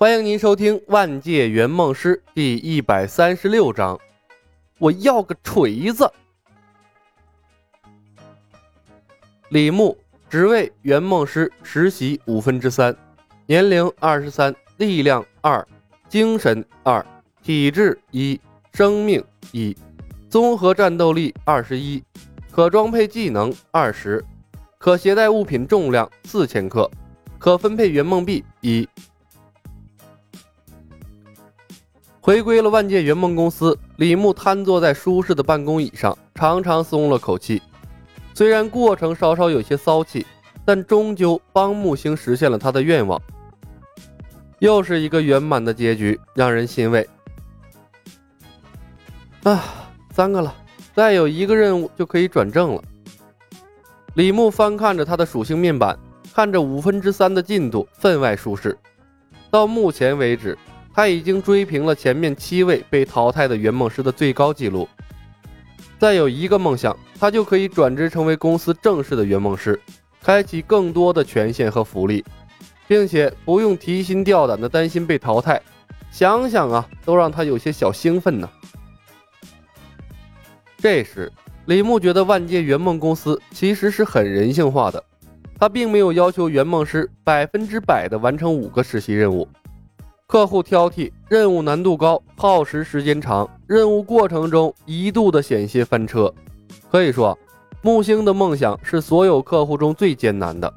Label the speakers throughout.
Speaker 1: 欢迎您收听《万界圆梦师》第一百三十六章。我要个锤子！李牧，职位圆梦师，实习五分之三，年龄二十三，力量二，精神二，体质一，生命一，综合战斗力二十一，可装配技能二十，可携带物品重量四千克，可分配圆梦币一。回归了万界圆梦公司，李牧瘫坐在舒适的办公椅上，长长松了口气。虽然过程稍稍有些骚气，但终究帮木星实现了他的愿望。又是一个圆满的结局，让人欣慰。啊，三个了，再有一个任务就可以转正了。李牧翻看着他的属性面板，看着五分之三的进度，分外舒适。到目前为止。他已经追平了前面七位被淘汰的圆梦师的最高纪录。再有一个梦想，他就可以转职成为公司正式的圆梦师，开启更多的权限和福利，并且不用提心吊胆的担心被淘汰。想想啊，都让他有些小兴奋呢。这时，李牧觉得万界圆梦公司其实是很人性化的，他并没有要求圆梦师百分之百的完成五个实习任务。客户挑剔，任务难度高，耗时时间长，任务过程中一度的险些翻车。可以说，木星的梦想是所有客户中最艰难的。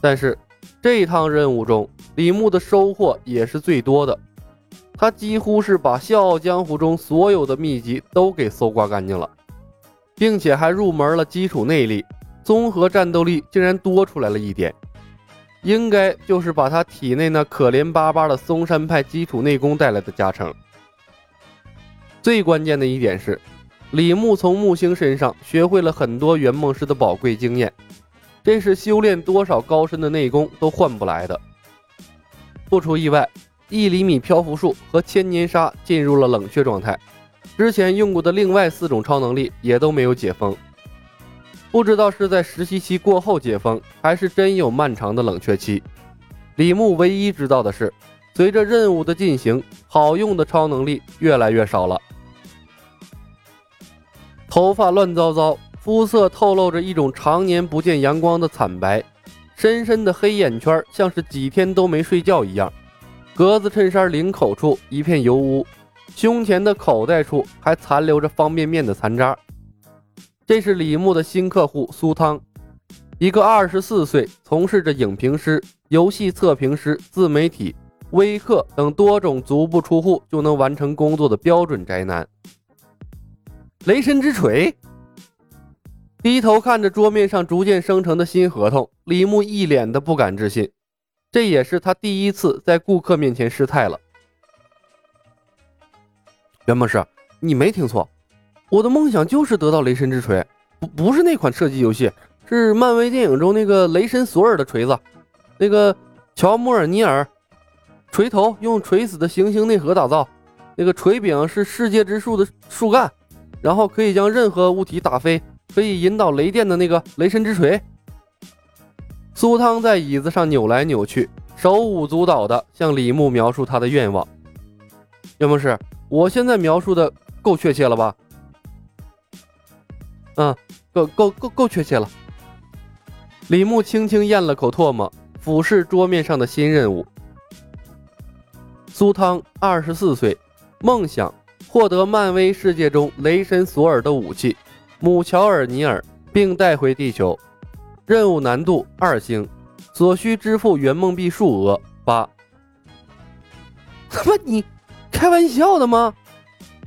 Speaker 1: 但是，这趟任务中，李牧的收获也是最多的。他几乎是把《笑傲江湖》中所有的秘籍都给搜刮干净了，并且还入门了基础内力，综合战斗力竟然多出来了一点。应该就是把他体内那可怜巴巴的嵩山派基础内功带来的加成。最关键的一点是，李牧从木星身上学会了很多圆梦师的宝贵经验，这是修炼多少高深的内功都换不来的。不出意外，一厘米漂浮术和千年杀进入了冷却状态，之前用过的另外四种超能力也都没有解封。不知道是在实习期过后解封，还是真有漫长的冷却期。李牧唯一知道的是，随着任务的进行，好用的超能力越来越少了。头发乱糟糟，肤色透露着一种常年不见阳光的惨白，深深的黑眼圈像是几天都没睡觉一样。格子衬衫领口处一片油污，胸前的口袋处还残留着方便面的残渣。这是李牧的新客户苏汤，一个二十四岁，从事着影评师、游戏测评师、自媒体、微课等多种足不出户就能完成工作的标准宅男。雷神之锤，低头看着桌面上逐渐生成的新合同，李牧一脸的不敢置信，这也是他第一次在顾客面前失态了。袁博士，你没听错。我的梦想就是得到雷神之锤，不不是那款射击游戏，是漫威电影中那个雷神索尔的锤子，那个乔莫尔尼尔，锤头用锤死的行星内核打造，那个锤柄是世界之树的树干，然后可以将任何物体打飞，可以引导雷电的那个雷神之锤。苏汤在椅子上扭来扭去，手舞足蹈的向李牧描述他的愿望。袁博士，我现在描述的够确切了吧？嗯，够够够够确切了。李牧轻轻咽了口唾沫，俯视桌面上的新任务。苏汤，二十四岁，梦想获得漫威世界中雷神索尔的武器姆乔尔尼尔，并带回地球。任务难度二星，所需支付圆梦币数额八。他妈，你开玩笑的吗？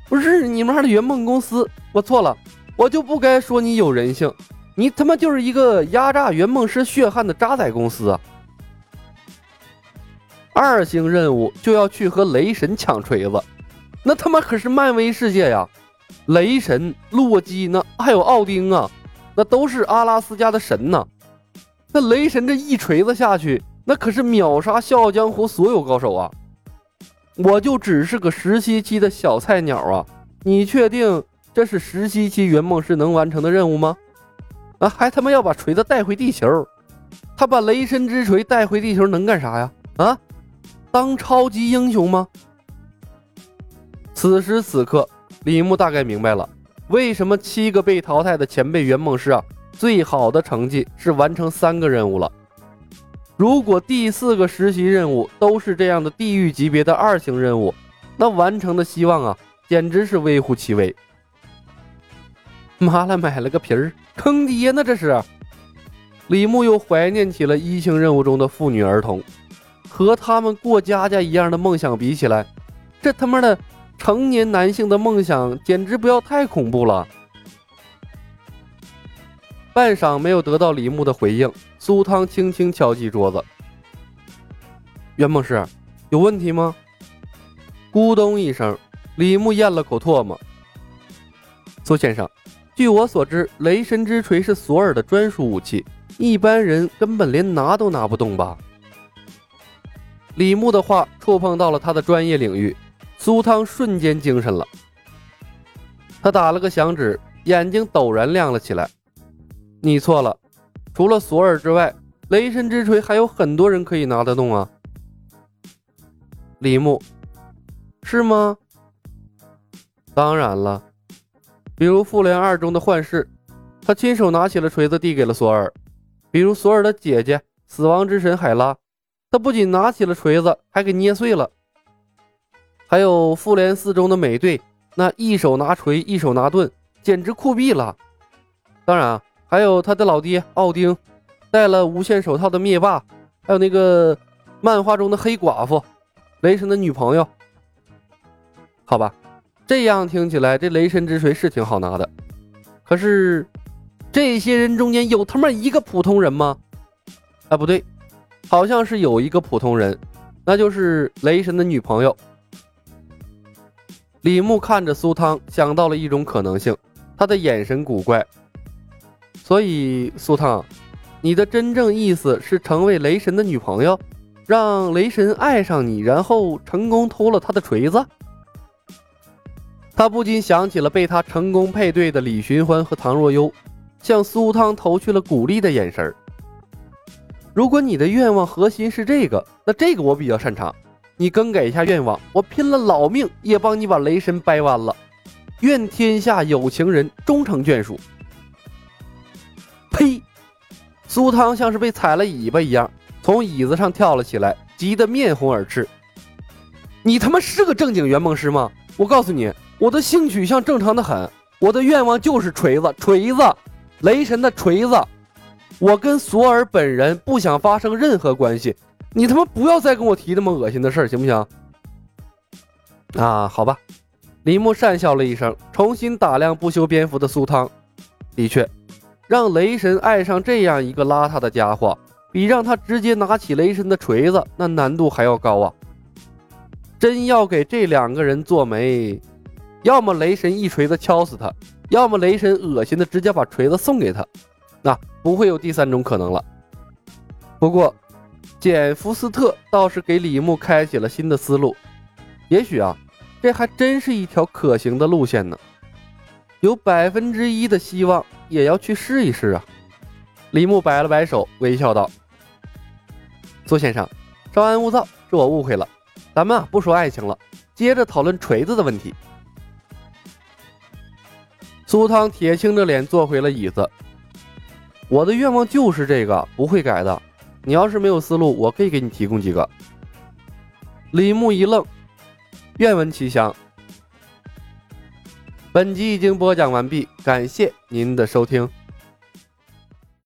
Speaker 1: 不是你妈的圆梦公司，我错了。我就不该说你有人性，你他妈就是一个压榨圆梦师血汗的渣仔公司啊！二星任务就要去和雷神抢锤子，那他妈可是漫威世界呀！雷神、洛基那还有奥丁啊，那都是阿拉斯加的神呐！那雷神这一锤子下去，那可是秒杀笑傲江湖所有高手啊！我就只是个实习期的小菜鸟啊！你确定？这是实习期圆梦师能完成的任务吗？啊，还他妈要把锤子带回地球？他把雷神之锤带回地球能干啥呀？啊，当超级英雄吗？此时此刻，李牧大概明白了，为什么七个被淘汰的前辈圆梦师啊，最好的成绩是完成三个任务了。如果第四个实习任务都是这样的地狱级别的二星任务，那完成的希望啊，简直是微乎其微。妈了，买了个皮儿，坑爹呢！这是。李牧又怀念起了一星任务中的妇女儿童，和他们过家家一样的梦想比起来，这他妈的成年男性的梦想简直不要太恐怖了。半晌没有得到李牧的回应，苏汤轻轻敲击桌子：“袁梦师，有问题吗？”咕咚一声，李牧咽了口唾沫：“苏先生，据我所知，雷神之锤是索尔的专属武器。”一般人根本连拿都拿不动吧？李牧的话触碰到了他的专业领域，苏汤瞬间精神了。他打了个响指，眼睛陡然亮了起来。你错了，除了索尔之外，雷神之锤还有很多人可以拿得动啊。李牧，是吗？当然了，比如复联二中的幻视，他亲手拿起了锤子递给了索尔。比如索尔的姐姐死亡之神海拉，他不仅拿起了锤子，还给捏碎了。还有复联四中的美队，那一手拿锤，一手拿盾，简直酷毙了。当然啊，还有他的老爹奥丁，戴了无限手套的灭霸，还有那个漫画中的黑寡妇，雷神的女朋友。好吧，这样听起来，这雷神之锤是挺好拿的。可是。这些人中间有他妈一个普通人吗？啊，不对，好像是有一个普通人，那就是雷神的女朋友。李牧看着苏汤，想到了一种可能性，他的眼神古怪。所以，苏汤，你的真正意思是成为雷神的女朋友，让雷神爱上你，然后成功偷了他的锤子？他不禁想起了被他成功配对的李寻欢和唐若悠。向苏汤投去了鼓励的眼神如果你的愿望核心是这个，那这个我比较擅长。你更改一下愿望，我拼了老命也帮你把雷神掰弯了。愿天下有情人终成眷属。呸！苏汤像是被踩了尾巴一样，从椅子上跳了起来，急得面红耳赤。你他妈是个正经圆梦师吗？我告诉你，我的性取向正常的很，我的愿望就是锤子，锤子。雷神的锤子，我跟索尔本人不想发生任何关系，你他妈不要再跟我提那么恶心的事儿，行不行？啊，好吧。林木讪笑了一声，重新打量不修边幅的苏汤。的确，让雷神爱上这样一个邋遢的家伙，比让他直接拿起雷神的锤子那难度还要高啊！真要给这两个人做媒，要么雷神一锤子敲死他。要么雷神恶心的直接把锤子送给他，那不会有第三种可能了。不过，简福斯特倒是给李牧开启了新的思路，也许啊，这还真是一条可行的路线呢。有百分之一的希望，也要去试一试啊。李牧摆了摆手，微笑道：“苏先生，稍安勿躁，是我误会了。咱们啊，不说爱情了，接着讨论锤子的问题。”苏汤铁青着脸坐回了椅子。我的愿望就是这个，不会改的。你要是没有思路，我可以给你提供几个。李牧一愣，愿闻其详。本集已经播讲完毕，感谢您的收听。